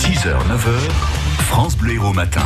6h, 9h, France Bleu Héros Matin.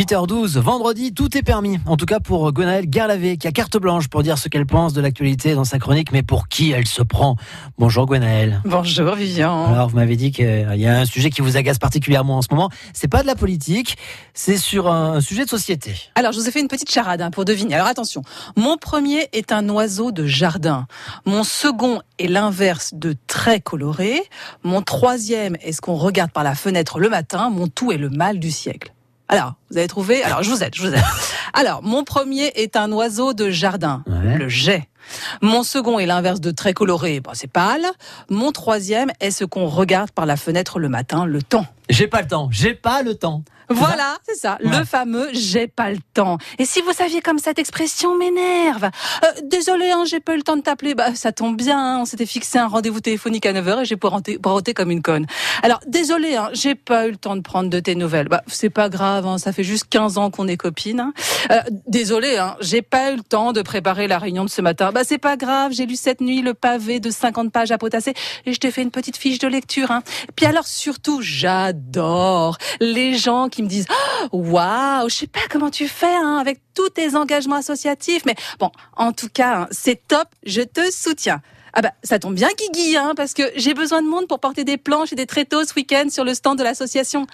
8h12, vendredi, tout est permis. En tout cas pour Gonaël Garlavé, qui a carte blanche pour dire ce qu'elle pense de l'actualité dans sa chronique, mais pour qui elle se prend? Bonjour Gonaël. Bonjour Vivian. Alors vous m'avez dit qu'il y a un sujet qui vous agace particulièrement en ce moment. C'est pas de la politique, c'est sur un sujet de société. Alors je vous ai fait une petite charade hein, pour deviner. Alors attention, mon premier est un oiseau de jardin. Mon second est l'inverse de très coloré. Mon troisième est ce qu'on regarde par la fenêtre le matin. Mon tout est le mal du siècle. Alors, vous avez trouvé? Alors, je vous aide, je vous aide. Alors, mon premier est un oiseau de jardin, Ouais. le jet. Mon second est l'inverse de très coloré, bon, c'est pâle. Mon troisième est ce qu'on regarde par la fenêtre le matin, le temps. J'ai pas le temps, j'ai pas le temps. Voilà, c'est ça, Ouais. le fameux j'ai pas le temps. Et si vous saviez comme cette expression m'énerve. Euh, désolé, hein, j'ai pas eu le temps de t'appeler. Bah, ça tombe bien, hein, on s'était fixé un rendez-vous téléphonique à 9h et j'ai pointé comme une conne. Alors, désolé, hein, j'ai pas eu le temps de prendre de tes nouvelles. Bah, c'est pas grave, hein, ça fait juste 15 ans qu'on est copines. hein. Euh, désolé, hein, j'ai pas eu le temps de préparer la réunion de ce matin. Bah, c'est pas grave, j'ai lu cette nuit le pavé de 50 pages à potasser et je t'ai fait une petite fiche de lecture. Hein. Puis alors, surtout, j'adore les gens qui me disent Oh, Waouh, je sais pas comment tu fais hein, avec tous tes engagements associatifs, mais bon, en tout cas, hein, c'est top, je te soutiens. Ah bah ça tombe bien Guigui, hein, parce que j'ai besoin de monde pour porter des planches et des tréteaux ce week-end sur le stand de l'association.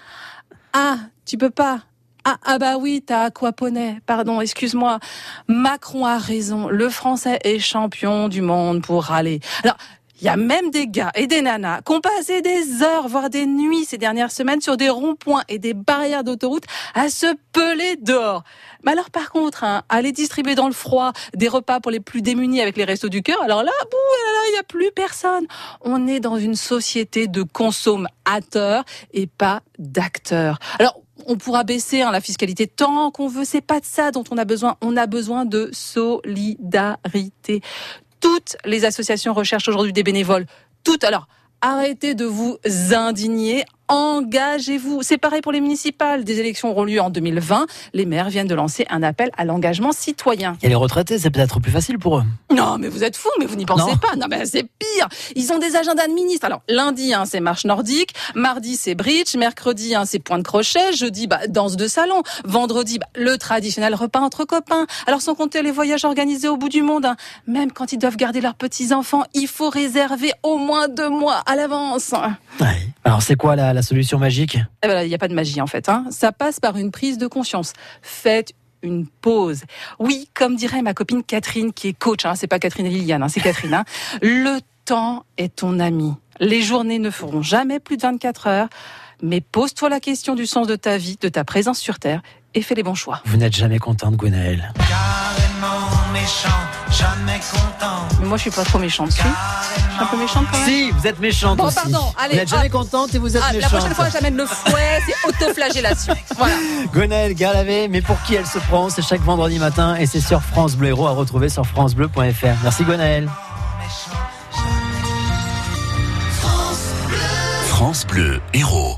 Ah, tu peux pas ah, ah bah oui, t'as aquaponé. Pardon, excuse-moi. Macron a raison. Le français est champion du monde pour râler. Alors, il y a même des gars et des nanas qui ont passé des heures, voire des nuits ces dernières semaines sur des ronds-points et des barrières d'autoroute à se peler dehors. Mais alors par contre, hein, aller distribuer dans le froid des repas pour les plus démunis avec les restos du cœur, alors là, bouh, là, il n'y a plus personne. On est dans une société de consommateurs et pas d'acteurs. Alors, on pourra baisser hein, la fiscalité tant qu'on veut. C'est pas de ça dont on a besoin. On a besoin de solidarité. Toutes les associations recherchent aujourd'hui des bénévoles. Toutes. Alors, arrêtez de vous indigner. Engagez-vous. C'est pareil pour les municipales. Des élections auront lieu en 2020. Les maires viennent de lancer un appel à l'engagement citoyen. A les retraités, c'est peut-être plus facile pour eux. Non, mais vous êtes fous, mais vous n'y pensez Non. pas. Non, mais c'est pire. Ils ont des agendas de ministres. Alors, lundi, hein, c'est marche nordique. Mardi, c'est bridge. Mercredi, hein, c'est point de crochet. Jeudi, bah, danse de salon. Vendredi, bah, le traditionnel repas entre copains. Alors, sans compter les voyages organisés au bout du monde. hein. Même quand ils doivent garder leurs petits-enfants, il faut réserver au moins deux mois à l'avance. Ouais. Alors c'est quoi la, la solution magique? Eh ben là, il n'y a pas de magie en fait. Hein. Ça passe par une prise de conscience. Faites une pause. Oui, comme dirait ma copine Catherine, qui est coach, hein, c'est pas Catherine et Liliane, hein, c'est Catherine. hein. Le temps est ton ami. Les journées ne feront jamais plus de 24 heures, mais pose-toi la question du sens de ta vie, de ta présence sur Terre, et fais les bons choix. Vous n'êtes jamais contente, Gwenaël. Méchant, jamais content. Mais moi, je suis pas trop méchante, si Je suis un peu méchante quand même Si, vous êtes méchante Bon, aussi. pardon, allez, vous n'êtes jamais contente et vous êtes Ah, la méchante. prochaine fois, j'amène le fouet, c'est autoflagellation. Voilà. Gwenaël Garlavé, mais pour qui elle se prend C'est chaque vendredi matin et c'est sur France Bleu Héros à retrouver sur francebleu.fr. Merci Gwenaël. France Bleu Héros.